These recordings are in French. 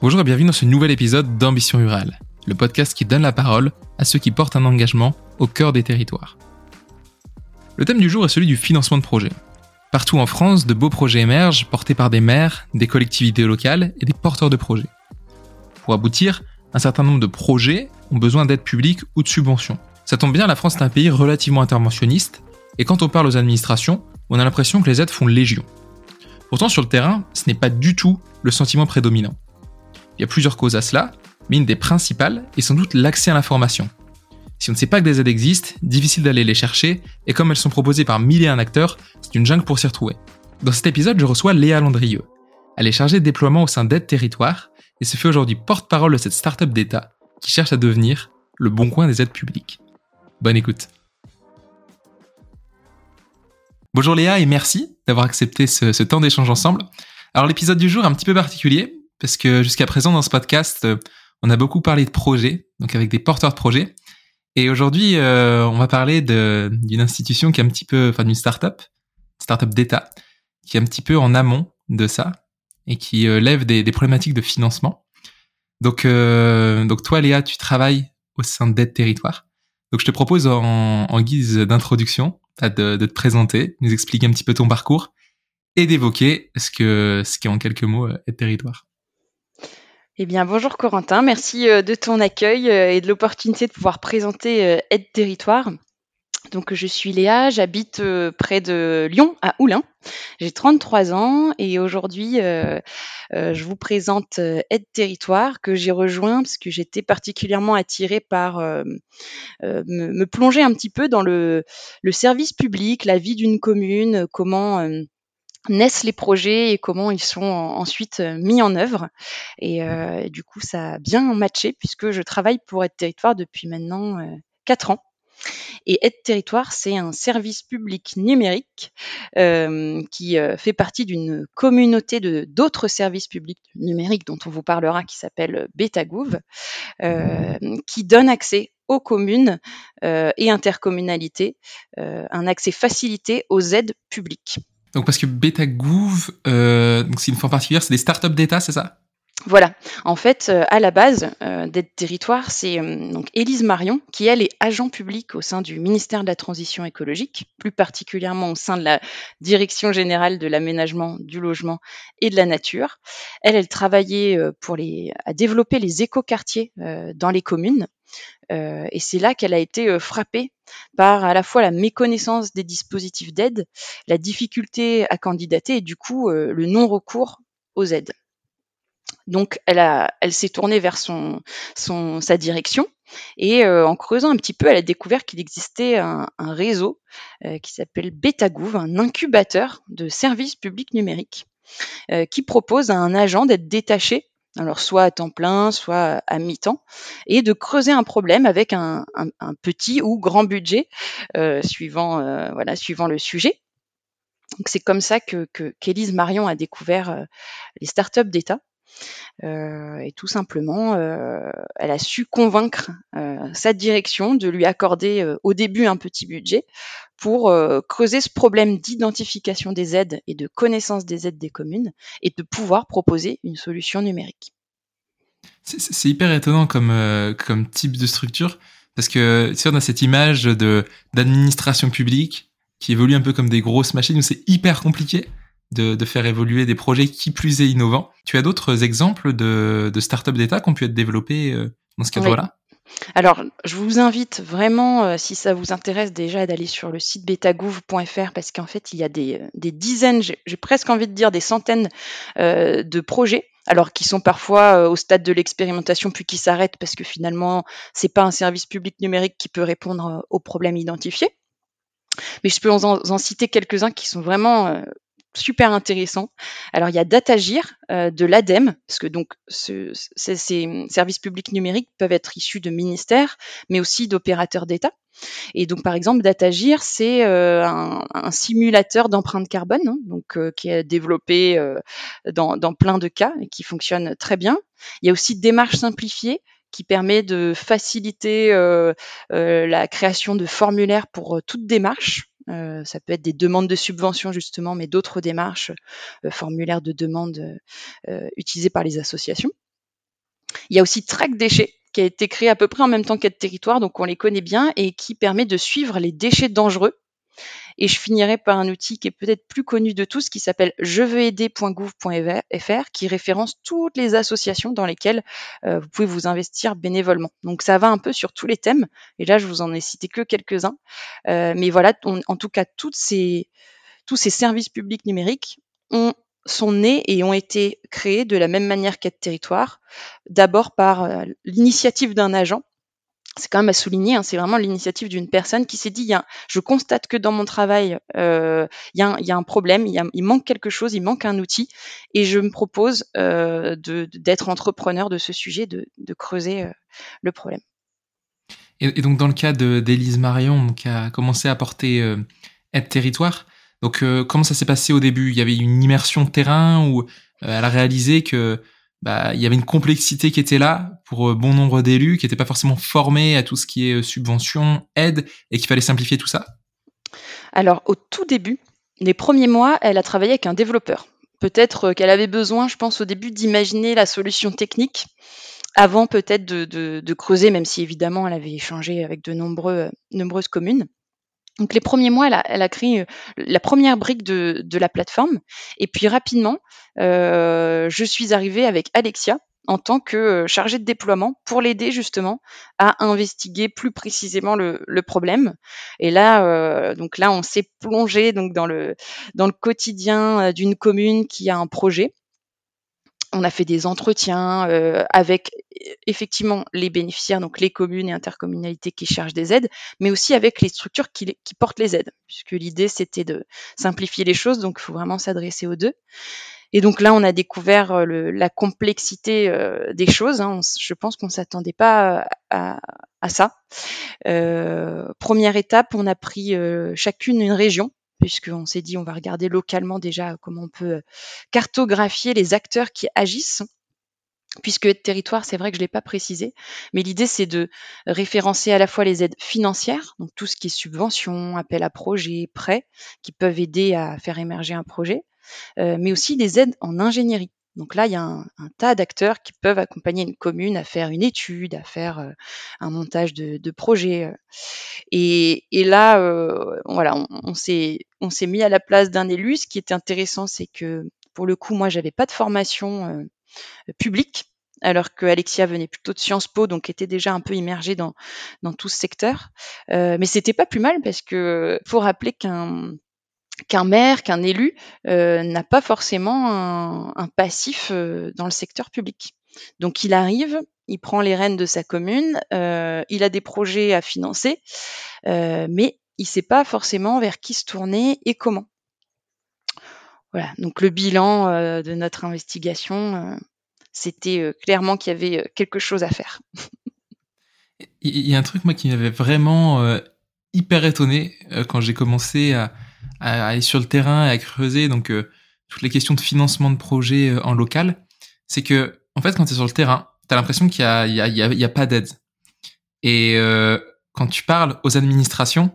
Bonjour et bienvenue dans ce nouvel épisode d'Ambition Rurale, le podcast qui donne la parole à ceux qui portent un engagement au cœur des territoires. Le thème du jour est celui du financement de projets. Partout en France, de beaux projets émergent, portés par des maires, des collectivités locales et des porteurs de projets. Pour aboutir, un certain nombre de projets ont besoin d'aide publique ou de subventions. Ça tombe bien, la France est un pays relativement interventionniste, et quand on parle aux administrations, on a l'impression que les aides font légion. Pourtant, sur le terrain, ce n'est pas du tout le sentiment prédominant. Il y a plusieurs causes à cela, mais une des principales est sans doute l'accès à l'information. Si on ne sait pas que des aides existent, difficile d'aller les chercher, et comme elles sont proposées par mille et acteurs, c'est une jungle pour s'y retrouver. Dans cet épisode, je reçois Léa Landrieux. Elle est chargée de déploiement au sein d'Aide Territoire, et se fait aujourd'hui porte-parole de cette start-up d'État qui cherche à devenir le bon coin des aides publiques. Bonne écoute. Bonjour Léa et merci d'avoir accepté ce, temps d'échange ensemble. Alors l'épisode du jour est un petit peu particulier parce que jusqu'à présent dans ce podcast, euh, on a beaucoup parlé de projets, donc avec des porteurs de projets. Et aujourd'hui, euh, on va parler d'une institution qui est un petit peu, enfin d'une start-up, start-up d'État, qui est un petit peu en amont de ça et qui euh, lève des, problématiques de financement. Donc, donc toi Léa, tu travailles au sein d'Aide Territoire. Donc je te propose en, guise d'introduction de, te présenter, nous expliquer un petit peu ton parcours et d'évoquer ce que ce qui est en quelques mots euh, Aide Territoire. Eh bien, bonjour Corentin, merci euh, de ton accueil euh, et de l'opportunité de pouvoir présenter Aide Territoire. Donc, je suis Léa, j'habite près de Lyon, à Oulin. J'ai 33 ans et aujourd'hui, je vous présente Aide Territoire que j'ai rejoint parce que j'étais particulièrement attirée par me, plonger un petit peu dans le, service public, la vie d'une commune, comment naissent les projets et comment ils sont ensuite mis en œuvre. Et, du coup, ça a bien matché puisque je travaille pour Aide Territoire depuis maintenant 4 ans. Et Aide Territoire, c'est un service public numérique euh, qui euh, fait partie d'une communauté de d'autres services publics numériques dont on vous parlera, qui s'appelle Betagouv, euh, qui donne accès aux communes et intercommunalités, un accès facilité aux aides publiques. Donc parce que Betagouv, c'est une forme particulière, c'est des startups d'État, c'est ça? Voilà. En fait, euh, à la base euh, d'être territoire, c'est euh, donc Élise Marion qui elle est agent public au sein du ministère de la Transition écologique, plus particulièrement au sein de la Direction générale de l'aménagement, du logement et de la nature. Elle, elle travaillait pour les à développer les écoquartiers dans les communes. et c'est là qu'elle a été frappée par à la fois la méconnaissance des dispositifs d'aide, la difficulté à candidater et du coup le non-recours aux aides. Donc, elle, s'est tournée vers sa direction et euh, en creusant un petit peu, elle a découvert qu'il existait un, réseau euh, qui s'appelle Betagouv, un incubateur de services publics numériques, euh, qui propose à un agent d'être détaché, alors soit à temps plein, soit à mi-temps, et de creuser un problème avec un, petit ou grand budget, suivant, voilà, suivant le sujet. C'est comme ça que qu'Élise Marion a découvert les startups d'État euh, et tout simplement, euh, elle a su convaincre euh, sa direction de lui accorder au début un petit budget pour creuser ce problème d'identification des aides et de connaissance des aides des communes et de pouvoir proposer une solution numérique. C'est hyper étonnant comme, type de structure parce que si on a cette image d'administration publique qui évolue un peu comme des grosses machines où c'est hyper compliqué de, faire évoluer des projets qui plus est innovants. Tu as d'autres exemples de, de startups d'État qui ont pu être développés euh, dans ce cadre-là? Alors, je vous invite vraiment, euh, si ça vous intéresse déjà, d'aller sur le site betagouv.fr parce qu'en fait, il y a des, des dizaines, j'ai presque envie de dire des centaines euh, de projets alors qui sont parfois au stade de l'expérimentation puis qui s'arrêtent parce que finalement c'est pas un service public numérique qui peut répondre aux problèmes identifiés. Mais je peux en citer quelques-uns qui sont vraiment super intéressant. Alors il y a Datagir euh, de l'ADEME, parce que donc ces services publics numériques peuvent être issus de ministères, mais aussi d'opérateurs d'État. Et donc par exemple Datagir, c'est euh, un, simulateur d'empreinte carbone, hein, donc euh, qui est développé dans, dans, plein de cas et qui fonctionne très bien. Il y a aussi Démarche simplifiée qui permet de faciliter la création de formulaires pour toute démarche. Euh, ça peut être des demandes de subventions justement, mais d'autres démarches, euh, formulaires de demande euh, utilisés par les associations. Il y a aussi Track Déchets qui a été créé à peu près en même temps qu'Aide Territoire, donc on les connaît bien et qui permet de suivre les déchets dangereux et je finirai par un outil qui est peut-être plus connu de tous, qui s'appelle jeveuxaider.gouv.fr, qui référence toutes les associations dans lesquelles euh, vous pouvez vous investir bénévolement. Donc ça va un peu sur tous les thèmes. Et là, je vous en ai cité que quelques-uns. Euh, mais voilà, en tout cas, toutes ces, tous ces services publics numériques ont sont nés et ont été créés de la même manière qu'être territoire, d'abord par euh, l'initiative d'un agent c'est quand même à souligner, hein, c'est vraiment l'initiative d'une personne qui s'est dit, je constate que dans mon travail, euh, il, y a un, problème, il, manque quelque chose, il manque un outil, et je me propose euh, d'être entrepreneur de ce sujet, de, creuser euh, le problème. Et, donc dans le cas d'Élise Marion, qui a commencé à porter Aide Territoire, donc comment ça s'est passé au début? Il y avait une immersion terrain où elle a réalisé que bah, il y avait une complexité qui était là pour euh, bon nombre d'élus qui n'étaient pas forcément formés à tout ce qui est euh, subvention, aide, et qu'il fallait simplifier tout ça Alors, au tout début, les premiers mois, elle a travaillé avec un développeur. Peut-être euh, qu'elle avait besoin, je pense, au début d'imaginer la solution technique avant peut-être de, creuser, même si évidemment elle avait échangé avec de nombreuses communes. Donc les premiers mois, elle a, créé euh, la première brique de, la plateforme. Et puis rapidement, euh, je suis arrivée avec Alexia en tant que euh, chargée de déploiement pour l'aider justement à investiguer plus précisément le, problème. Et là, donc là, on s'est plongé donc dans le dans le quotidien d'une commune qui a un projet on a fait des entretiens euh, avec effectivement les bénéficiaires, donc les communes et intercommunalités qui chargent des aides, mais aussi avec les structures qui, portent les aides, puisque l'idée c'était de simplifier les choses, donc il faut vraiment s'adresser aux deux. Et donc là, on a découvert euh, la complexité euh, des choses. Hein. je pense qu'on s'attendait pas à, ça. première étape, on a pris chacune une région puisqu'on s'est dit on va regarder localement déjà comment on peut cartographier les acteurs qui agissent. Puisque être territoire, c'est vrai que je ne l'ai pas précisé, mais l'idée c'est de référencer à la fois les aides financières, donc tout ce qui est subventions, appel à projets, prêts, qui peuvent aider à faire émerger un projet, euh, mais aussi des aides en ingénierie. Donc là, il y a un, tas d'acteurs qui peuvent accompagner une commune à faire une étude, à faire euh, un montage de, projet. Euh. Et, là, euh, voilà, on, s'est mis à la place d'un élu. Ce qui était intéressant, c'est que pour le coup, moi, j'avais pas de formation publique alors que Alexia venait plutôt de Sciences Po, donc était déjà un peu immergée dans, dans tout ce secteur. mais c'était pas plus mal parce que faut rappeler qu'un qu'un maire, qu'un élu euh, n'a pas forcément un, passif euh, dans le secteur public. Donc il arrive, il prend les rênes de sa commune, euh, il a des projets à financer, mais il ne sait pas forcément vers qui se tourner et comment. Voilà, donc le bilan de notre investigation, c'était clairement qu'il y avait quelque chose à faire. Il y a un truc moi qui m'avait vraiment hyper étonné quand j'ai commencé à, à, aller sur le terrain et à creuser donc euh, toutes les questions de financement de projets euh, en local, c'est que en fait quand tu es sur le terrain, tu as l'impression qu'il y a, a, pas d'aide. Et euh, quand tu parles aux administrations,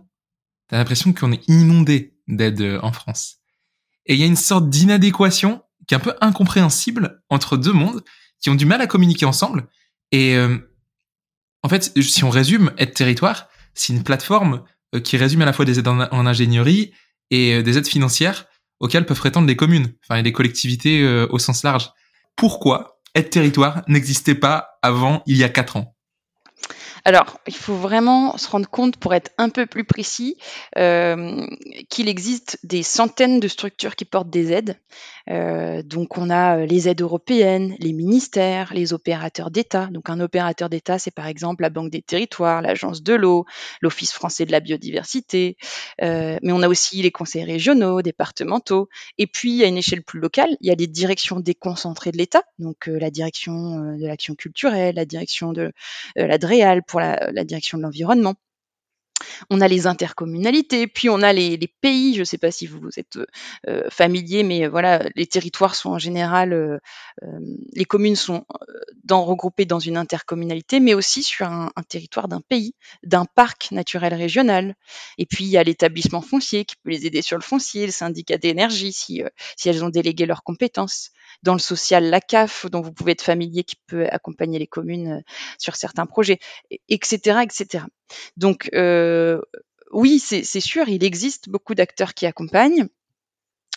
tu as l'impression qu'on est inondé d'aide en France. Et il y a une sorte d'inadéquation qui est un peu incompréhensible entre deux mondes qui ont du mal à communiquer ensemble. Et en fait, si on résume, Aide Territoire, c'est une plateforme qui résume à la fois des aides en ingénierie, et euh, des aides financières auxquelles peuvent prétendre les communes, enfin les collectivités euh, au sens large. Pourquoi Aide Territoire n'existait pas avant il y a quatre ans? Alors, il faut vraiment se rendre compte, pour être un peu plus précis, euh, qu'il existe des centaines de structures qui portent des aides. Euh, donc, on a euh, les aides européennes, les ministères, les opérateurs d'État. Donc, un opérateur d'État, c'est par exemple la Banque des Territoires, l'Agence de l'eau, l'Office français de la biodiversité. mais on a aussi les conseils régionaux, départementaux. Et puis, à une échelle plus locale, il y a les directions déconcentrées de l'État. Donc, la direction de l'action culturelle, la direction de la DREAL pour la, direction de l'environnement. On a les intercommunalités, puis on a les, pays. Je ne sais pas si vous êtes euh, familier, mais voilà, les territoires sont en général, euh, euh, les communes sont regroupées dans une intercommunalité, mais aussi sur un, territoire d'un pays, d'un parc naturel régional. Et puis il y a l'établissement foncier qui peut les aider sur le foncier, le syndicat d'énergie si elles ont délégué leurs compétences. Dans le social, la CAF, dont vous pouvez être familier, qui peut accompagner les communes sur certains projets, etc., etc. Donc oui, c'est sûr, il existe beaucoup d'acteurs qui accompagnent.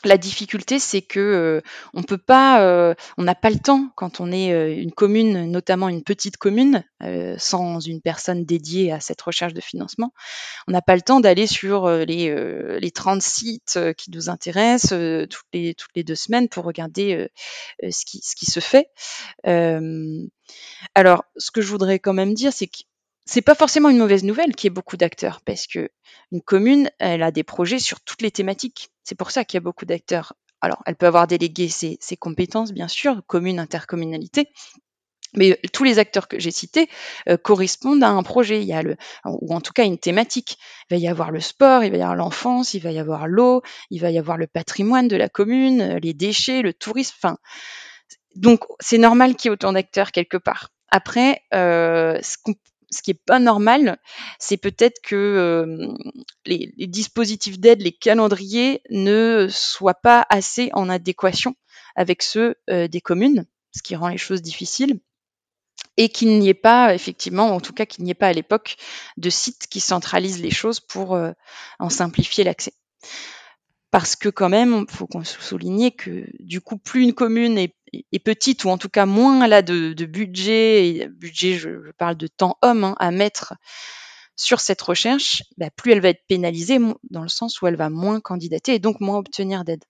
La difficulté, c'est que euh, on peut pas, euh, on n'a pas le temps quand on est euh, une commune, notamment une petite commune, sans une personne dédiée à cette recherche de financement. On n'a pas le temps d'aller sur les, les 30 sites qui nous intéressent toutes, les, deux semaines pour regarder ce qui se fait. alors, ce que je voudrais quand même dire, c'est que c'est pas forcément une mauvaise nouvelle qu'il y ait beaucoup d'acteurs, parce que une commune, elle a des projets sur toutes les thématiques. C'est pour ça qu'il y a beaucoup d'acteurs. Alors, elle peut avoir délégué ses, compétences, bien sûr, commune, intercommunalité, mais tous les acteurs que j'ai cités euh, correspondent à un projet, il y a le, ou en tout cas une thématique. Il va y avoir le sport, il va y avoir l'enfance, il va y avoir l'eau, il va y avoir le patrimoine de la commune, euh, les déchets, le tourisme. Enfin, donc c'est normal qu'il y ait autant d'acteurs quelque part. Après, euh, ce qu'on ce qui est pas normal, c'est peut-être que euh, les, dispositifs d'aide, les calendriers ne soient pas assez en adéquation avec ceux euh, des communes, ce qui rend les choses difficiles, et qu'il n'y ait pas, effectivement, en tout cas qu'il n'y ait pas à l'époque, de sites qui centralisent les choses pour euh, en simplifier l'accès parce que quand même, il faut qu'on souligner que du coup, plus une commune est, petite ou en tout cas moins elle a de, budget, et budget, je, parle de temps homme hein, à mettre sur cette recherche, bah, plus elle va être pénalisée dans le sens où elle va moins candidater et donc moins obtenir d'aide.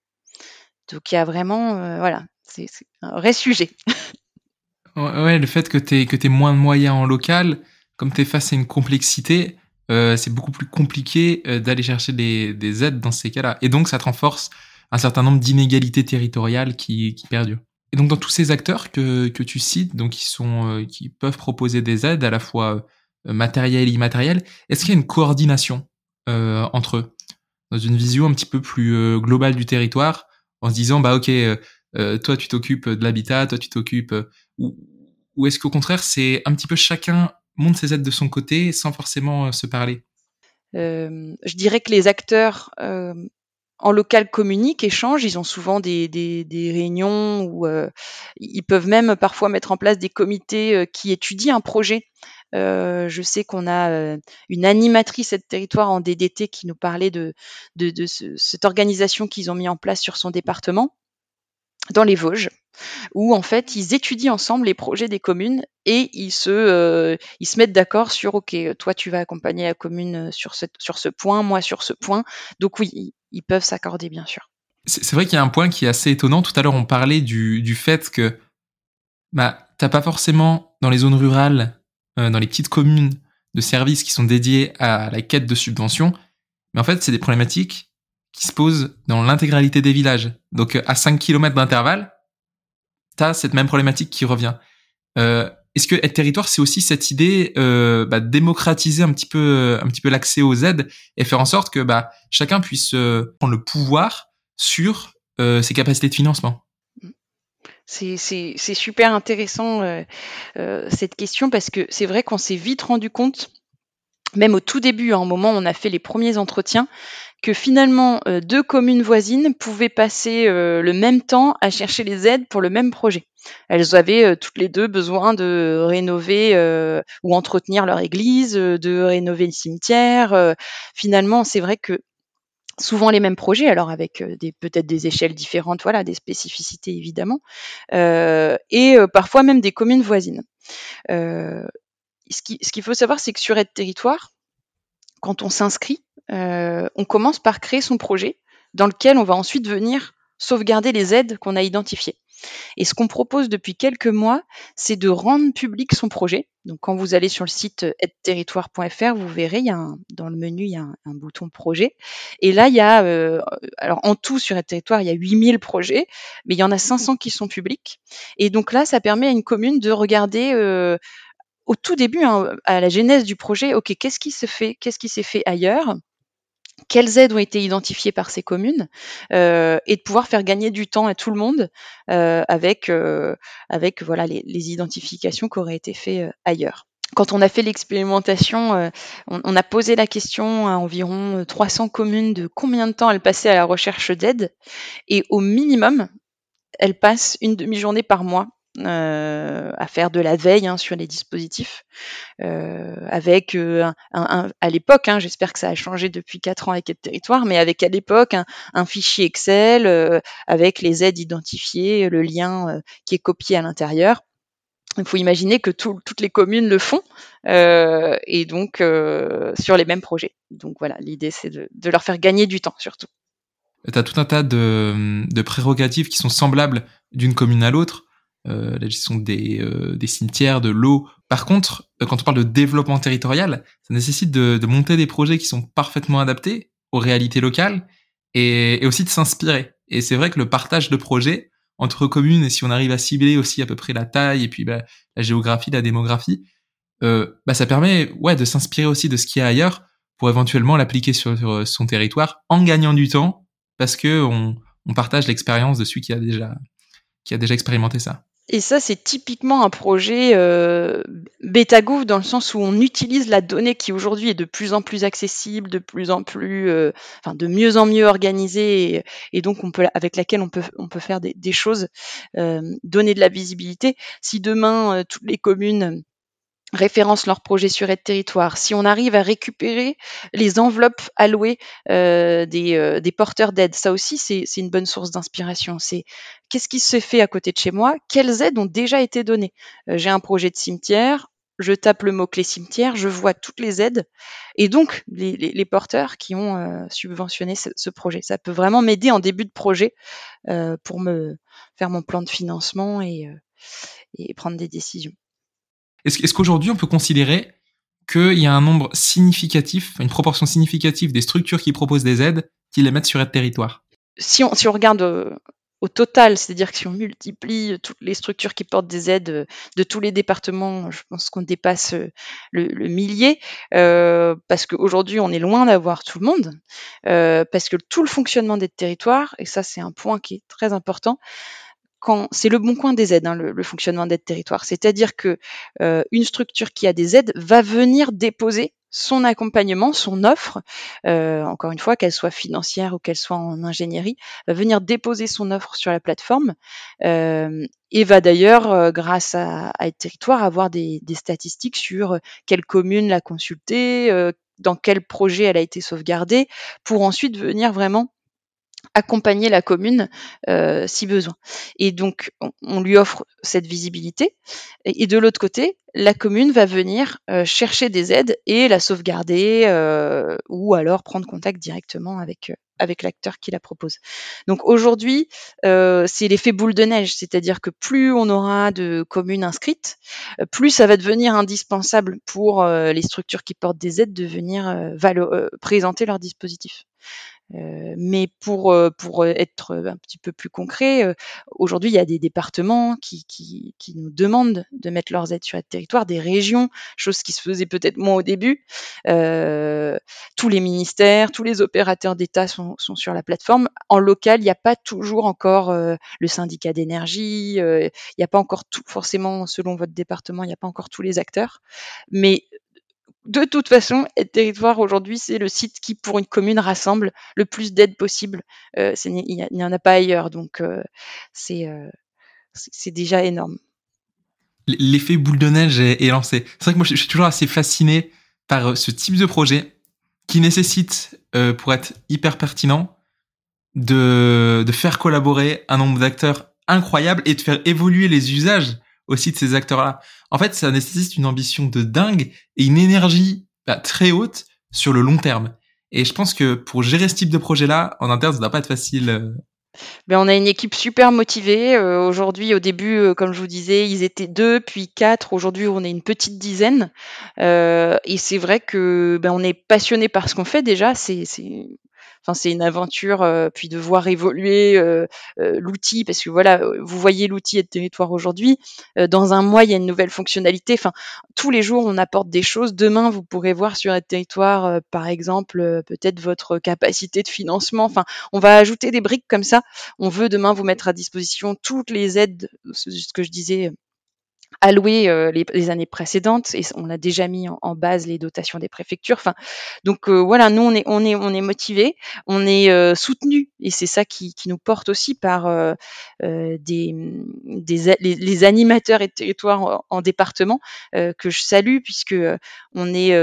Donc il y a vraiment, euh, voilà, c'est un vrai sujet. ouais, le fait que tu aies, moins de moyens en local, comme tu es face à une complexité, euh, c'est beaucoup plus compliqué euh, d'aller chercher des, aides dans ces cas-là. Et donc, ça te renforce un certain nombre d'inégalités territoriales qui, qui perdurent. Et donc, dans tous ces acteurs que, que tu cites, donc qui, sont, euh, qui peuvent proposer des aides à la fois matérielles et immatérielles, est-ce qu'il y a une coordination entre eux? Dans une vision un petit peu plus globale du territoire, en se disant, bah ok, toi tu t'occupes de l'habitat, toi tu t'occupes... ou, ou est-ce qu'au contraire, c'est un petit peu chacun monte ses aides de son côté sans forcément euh, se parler euh, Je dirais que les acteurs euh, en local communiquent, échangent. Ils ont souvent des, réunions où ils peuvent même parfois mettre en place des comités qui étudient un projet. je sais qu'on a une animatrice de territoire en DDT qui nous parlait de, de cette organisation qu'ils ont mis en place sur son département dans les Vosges où en fait ils étudient ensemble les projets des communes et ils se, euh, ils se mettent d'accord sur ok, toi tu vas accompagner la commune sur, cette, sur ce point, moi sur ce point. Donc oui, ils, peuvent s'accorder bien sûr. C'est vrai qu'il y a un point qui est assez étonnant. Tout à l'heure on parlait du, du fait que bah, t'as pas forcément dans les zones rurales, euh, dans les petites communes de services qui sont dédiés à la quête de subventions, mais en fait c'est des problématiques qui se posent dans l'intégralité des villages. Donc à 5 km d'intervalle, tu cette même problématique qui revient. Euh, est-ce que être territoire, c'est aussi cette idée euh, bah, démocratiser un petit peu, un petit peu l'accès aux aides et faire en sorte que bah, chacun puisse euh, prendre le pouvoir sur euh, ses capacités de financement? C'est super intéressant cette question parce que c'est vrai qu'on s'est vite rendu compte même au tout début, à un moment où on a fait les premiers entretiens, que finalement euh, deux communes voisines pouvaient passer euh, le même temps à chercher les aides pour le même projet. Elles avaient euh, toutes les deux besoin de rénover ou entretenir leur église, de rénover le cimetière. finalement, c'est vrai que souvent les mêmes projets, alors avec des peut-être des échelles différentes, voilà, des spécificités évidemment, et parfois même des communes voisines. ce qu'il faut savoir, c'est que sur Aide Territoire, quand on s'inscrit, on commence par créer son projet dans lequel on va ensuite venir sauvegarder les aides qu'on a identifiées. Et ce qu'on propose depuis quelques mois, c'est de rendre public son projet. Donc quand vous allez sur le site aideterritoire.fr, vous verrez, il y a dans le menu, il y a un, bouton projet. Et là, il y a, euh, alors en tout sur Aide Territoire, il y a 8000 projets, mais il y en a 500 qui sont publics. Et donc là, ça permet à une commune de regarder euh, au tout début, hein, à la genèse du projet, OK, qu'est-ce qui se fait, qu'est-ce qui s'est fait ailleurs? Quelles aides ont été identifiées par ces communes euh, et de pouvoir faire gagner du temps à tout le monde euh, avec, euh, avec voilà, les, identifications qui auraient été faites ailleurs. Quand on a fait l'expérimentation, on, a posé la question à environ 300 communes de combien de temps elles passaient à la recherche d'aide. Et au minimum, elle passe une demi-journée par mois euh, à faire de la veille hein, sur les dispositifs, euh, avec euh, un, à l'époque, hein, j'espère que ça a changé depuis quatre ans avec le territoire, mais avec à l'époque un, fichier Excel avec les aides identifiées, le lien qui est copié à l'intérieur. Il faut imaginer que toutes les communes le font et donc sur les mêmes projets. Donc voilà, l'idée c'est de, de, leur faire gagner du temps surtout. Tu as tout un tas de, de prérogatives qui sont semblables d'une commune à l'autre. Euh, la gestion des, euh, des cimetières, de l'eau. Par contre, euh, quand on parle de développement territorial, ça nécessite de, de, monter des projets qui sont parfaitement adaptés aux réalités locales et, et aussi de s'inspirer. Et c'est vrai que le partage de projets entre communes, et si on arrive à cibler aussi à peu près la taille et puis bah, la géographie, la démographie, euh, bah, ça permet ouais, de s'inspirer aussi de ce qu'il y a ailleurs pour éventuellement l'appliquer sur, sur, son territoire en gagnant du temps parce que on, on partage l'expérience de celui qui a déjà qui a déjà expérimenté ça. Et ça, c'est typiquement un projet euh, BetaGouv dans le sens où on utilise la donnée qui aujourd'hui est de plus en plus accessible, de plus en plus, euh, enfin de mieux en mieux organisée, et, donc on peut, avec laquelle on peut, on peut faire des, choses, euh, donner de la visibilité. Si demain euh, toutes les communes référencent leurs projets sur Aide Territoire, si on arrive à récupérer les enveloppes allouées euh, des, euh, des, porteurs d'aide, ça aussi c'est une bonne source d'inspiration. C'est qu'est-ce qui se fait à côté de chez moi? Quelles aides ont déjà été données? Euh, J'ai un projet de cimetière, je tape le mot-clé cimetière, je vois toutes les aides et donc les, les, les porteurs qui ont euh, subventionné ce, ce, projet. Ça peut vraiment m'aider en début de projet euh, pour me faire mon plan de financement et, et prendre des décisions. Est-ce qu'aujourd'hui, on peut considérer qu'il y a un nombre significatif, une proportion significative des structures qui proposent des aides qui les mettent sur aide territoire? Si on, regarde euh, au total, c'est-à-dire que si on multiplie toutes les structures qui portent des aides euh, de tous les départements, je pense qu'on dépasse euh, le, millier, euh, parce qu'aujourd'hui on est loin d'avoir tout le monde, euh, parce que tout le fonctionnement des territoires, et ça c'est un point qui est très important, c'est le bon coin des aides, hein, le, fonctionnement d'aide territoire. C'est-à-dire que euh, une structure qui a des aides va venir déposer son accompagnement, son offre, euh, encore une fois, qu'elle soit financière ou qu'elle soit en ingénierie, va venir déposer son offre sur la plateforme euh, et va d'ailleurs, grâce à, à Territoire, avoir des, des, statistiques sur quelle commune l'a consultée, dans quel projet elle a été sauvegardée, pour ensuite venir vraiment accompagner la commune euh, si besoin. Et donc, on, lui offre cette visibilité. Et, de l'autre côté, la commune va venir euh, chercher des aides et la sauvegarder euh, ou alors prendre contact directement avec avec l'acteur qui la propose. Donc aujourd'hui, c'est l'effet boule de neige, c'est-à-dire que plus on aura de communes inscrites, plus ça va devenir indispensable pour les structures qui portent des aides de venir présenter leur dispositif. Euh, mais pour, euh, pour être un petit peu plus concret, euh, aujourd'hui, il y a des départements qui, qui, qui, nous demandent de mettre leurs aides sur le territoire, des régions, chose qui se faisait peut-être moins au début. Euh, tous les ministères, tous les opérateurs d'État sont, sont, sur la plateforme. En local, il n'y a pas toujours encore le syndicat d'énergie, il n'y a pas encore tout, forcément, selon votre département, il n'y a pas encore tous les acteurs. Mais de toute façon, Aide Territoire aujourd'hui, c'est le site qui, pour une commune, rassemble le plus d'aide possible. Euh, il n'y en a pas ailleurs, donc euh, euh, c'est déjà énorme. L'effet boule de neige est, lancé. C'est vrai que moi, je suis toujours assez fasciné par ce type de projet qui nécessite, pour être hyper pertinent, de, de faire collaborer un nombre d'acteurs incroyable et de faire évoluer les usages aussi de ces acteurs-là. En fait, ça nécessite une ambition de dingue et une énergie bah, très haute sur le long terme. Et je pense que pour gérer ce type de projet-là, en interne, ça ne doit pas être facile. Euh. Ben, on a une équipe super motivée. Euh, aujourd'hui, au début, euh, comme je vous disais, ils étaient deux, puis quatre. Aujourd'hui, on est une petite dizaine. et c'est vrai que ben, on est passionné par ce qu'on fait déjà. C'est Enfin, c'est une aventure, euh, puis de voir évoluer euh, euh, l'outil, parce que voilà, vous voyez l'outil de territoire aujourd'hui. dans un mois, il y a une nouvelle fonctionnalité. Enfin, tous les jours, on apporte des choses. Demain, vous pourrez voir sur Aide Territoire, par exemple, peut-être votre capacité de financement. Enfin, on va ajouter des briques comme ça. On veut demain vous mettre à disposition toutes les aides, ce que je disais alloué euh, les, années précédentes et on a déjà mis en, base les dotations des préfectures. Enfin, donc euh, voilà, nous on est on est on est motivé, on est euh, soutenu et c'est ça qui, qui, nous porte aussi par des, des les, animateurs et territoires en, département que je salue puisque on est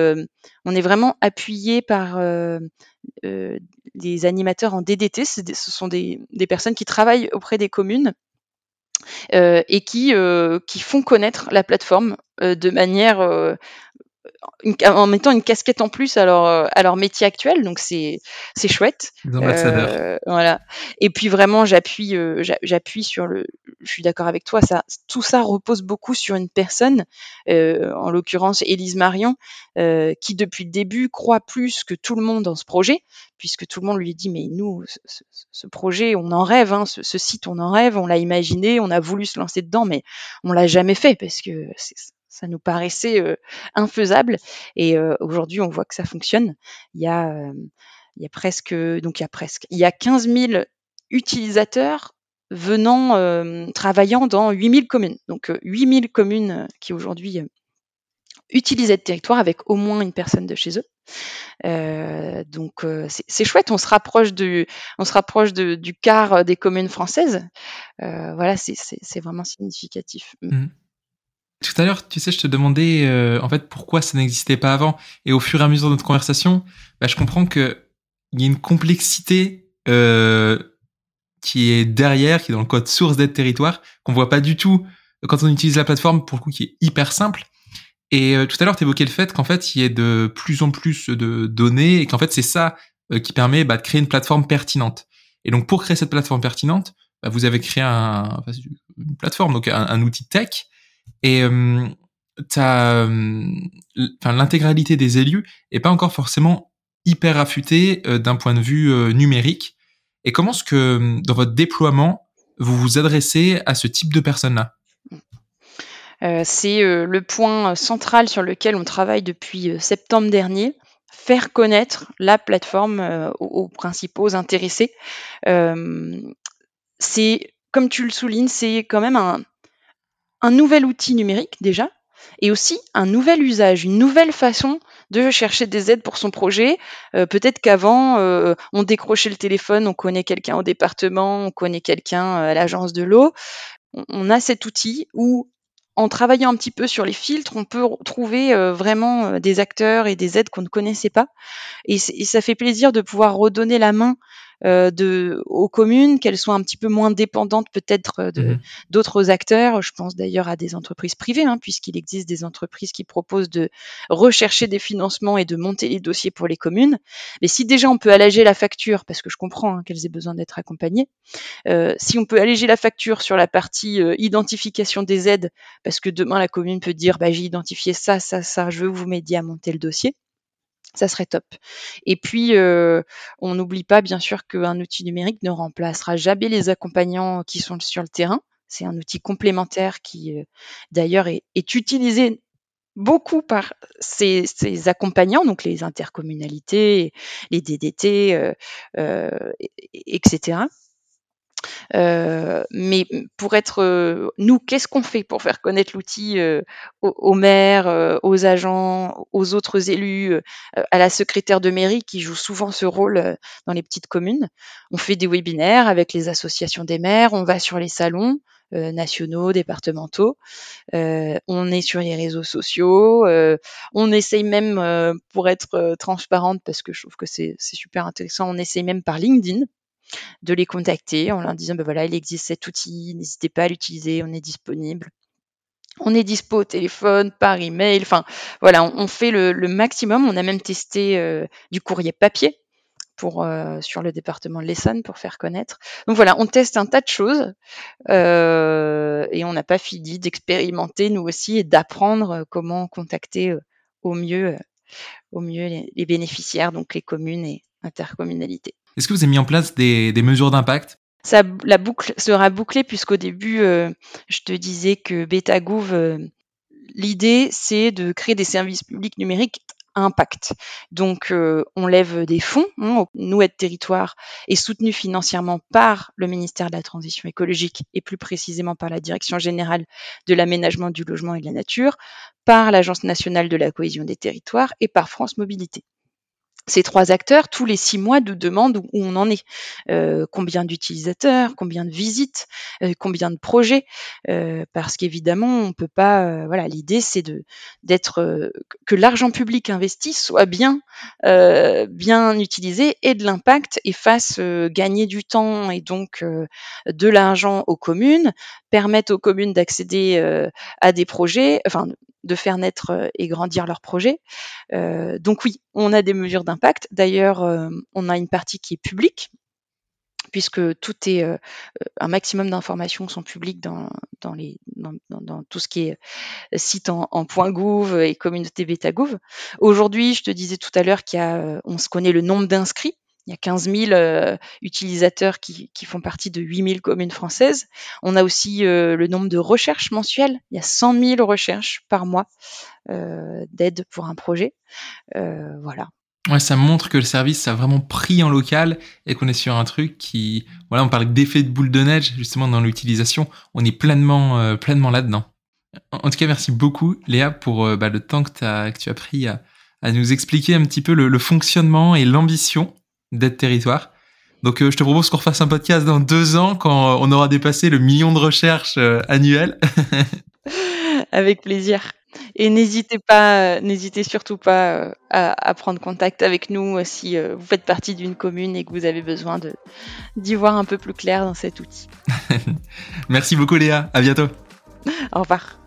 on est vraiment appuyé par des animateurs en DDT, ce sont des, des personnes qui travaillent auprès des communes euh, et qui, euh, qui font connaître la plateforme euh, de manière en mettant une casquette en plus à leur, à leur métier actuel, donc c'est c'est chouette. Euh, voilà. Et puis vraiment, j'appuie j'appuie sur le. Je suis d'accord avec toi. Ça, tout ça repose beaucoup sur une personne, euh, en l'occurrence Élise Marion, euh, qui depuis le début croit plus que tout le monde dans ce projet, puisque tout le monde lui dit mais nous, ce, ce projet, on en rêve, hein, ce, ce, site, on en rêve, on l'a imaginé, on a voulu se lancer dedans, mais on l'a jamais fait parce que ça nous paraissait euh, infaisable. Et euh, aujourd'hui, on voit que ça fonctionne. Il y a, euh, il y a presque, donc il y a presque, il y a 15 000 utilisateurs venant, travaillant dans 8000 communes. Donc 8000 communes qui aujourd'hui utilisent le territoire avec au moins une personne de chez eux. Donc c'est chouette, on se rapproche du, on se rapproche du quart des communes françaises. Voilà, c'est vraiment significatif. Mmh. Tout à l'heure, tu sais, je te demandais euh, en fait pourquoi ça n'existait pas avant. Et au fur et à mesure de notre conversation, bah, je comprends qu'il y a une complexité euh, qui est derrière, qui est dans le code source d'aide territoire, qu'on voit pas du tout quand on utilise la plateforme, pour le coup, qui est hyper simple. Et euh, tout à l'heure, tu évoquais le fait qu'en fait, il y ait de plus en plus de données et qu'en fait, c'est ça qui permet bah, de créer une plateforme pertinente. Et donc, pour créer cette plateforme pertinente, bah, vous avez créé un, une plateforme, donc un outil tech et euh, l'intégralité des élus est pas encore forcément hyper affûtée euh, d'un point de vue euh, numérique. Et comment est-ce que dans votre déploiement, vous vous adressez à ce type de personnes-là? C'est le point central sur lequel on travaille depuis septembre dernier faire connaître la plateforme aux, principaux intéressés. c'est, comme tu le soulignes, c'est quand même un, un nouvel outil numérique déjà, et aussi un nouvel usage, une nouvelle façon de chercher des aides pour son projet. Euh, peut-être qu'avant, euh, on décrochait le téléphone, on connaît quelqu'un au département, on connaît quelqu'un euh, à l'agence de l'eau. On, a cet outil où, en travaillant un petit peu sur les filtres, on peut trouver vraiment des acteurs et des aides qu'on ne connaissait pas. et, ça fait plaisir de pouvoir redonner la main euh, de, aux communes, qu'elles soient un petit peu moins dépendantes peut-être euh, mmh d'autres acteurs. Je pense d'ailleurs à des entreprises privées, hein, puisqu'il existe des entreprises qui proposent de rechercher des financements et de monter les dossiers pour les communes. Mais si déjà on peut alléger la facture, parce que je comprends hein, qu'elles aient besoin d'être accompagnées, euh, si on peut alléger la facture sur la partie euh, identification des aides, parce que demain la commune peut dire bah, j'ai identifié ça, ça, ça, je veux vous m'aider à monter le dossier ça serait top. Et puis, euh, on n'oublie pas bien sûr qu'un outil numérique ne remplacera jamais les accompagnants qui sont sur le terrain. C'est un outil complémentaire qui, euh, d'ailleurs, est, utilisé beaucoup par ces, accompagnants, donc les intercommunalités, les DDT, euh, etc. Euh, mais pour être euh, nous, qu'est-ce qu'on fait pour faire connaître l'outil euh, aux, maires, aux agents, aux autres élus, à la secrétaire de mairie qui joue souvent ce rôle dans les petites communes? On fait des webinaires avec les associations des maires, on va sur les salons nationaux, départementaux, on est sur les réseaux sociaux, on essaye même, pour être transparente, parce que je trouve que c'est super intéressant, on essaye même par LinkedIn de les contacter en leur disant, ben voilà, il existe cet outil, n'hésitez pas à l'utiliser, on est disponible. On est dispo au téléphone, par email, enfin voilà, on, fait le, maximum. On a même testé euh, du courrier papier euh, sur le département de l'Essonne pour faire connaître. Donc voilà, on teste un tas de choses euh, et on n'a pas fini d'expérimenter nous aussi et d'apprendre comment contacter au mieux les bénéficiaires, donc les communes et intercommunalités. Est-ce que vous avez mis en place des, mesures d'impact? La boucle sera bouclée puisqu'au début, euh, je te disais que BetaGouv, euh, l'idée, c'est de créer des services publics numériques impact. Donc, euh, on lève des fonds. Hein, nous, Aide Territoire est soutenu financièrement par le ministère de la Transition écologique et plus précisément par la Direction générale de l'aménagement du logement et de la nature, par l'Agence nationale de la cohésion des territoires et par France Mobilité ces trois acteurs, tous les six mois, nous demandent où on en est, euh, combien d'utilisateurs, combien de visites, euh, combien de projets, euh, parce qu'évidemment, on peut pas. voilà, l'idée c'est de d'être que l'argent public investi soit bien bien utilisé et de l'impact et fasse gagner du temps et donc de l'argent aux communes, permettre aux communes d'accéder à des projets, de faire naître euh, et grandir leurs projets. Euh, donc oui, on a des mesures d'impact. D'ailleurs, euh, on a une partie qui est publique, puisque tout est un maximum d'informations sont publiques dans, dans, les, dans, tout ce qui est site en, en .gouv et communauté beta-gouv. Aujourd'hui, je te disais tout à l'heure qu'il on se connaît le nombre d'inscrits. Il y a 15 000 euh, utilisateurs qui, font partie de 8 000 communes françaises. On a aussi euh, le nombre de recherches mensuelles. Il y a 100 000 recherches par mois euh, d'aide pour un projet. voilà. Ouais, ça montre que le service a vraiment pris en local et qu'on est sur un truc qui, voilà, on parle d'effet de boule de neige justement dans l'utilisation. On est pleinement, pleinement là-dedans. En tout cas, merci beaucoup Léa pour bah, le temps que, tu as pris à, nous expliquer un petit peu le fonctionnement et l'ambition d'être territoire. Donc euh, je te propose qu'on refasse un podcast dans deux ans quand on aura dépassé le million de recherches euh, annuelles. Avec plaisir. Et n'hésitez pas, n'hésitez surtout pas à, prendre contact avec nous si vous faites partie d'une commune et que vous avez besoin de d'y voir un peu plus clair dans cet outil. Merci beaucoup Léa, à bientôt. Au revoir.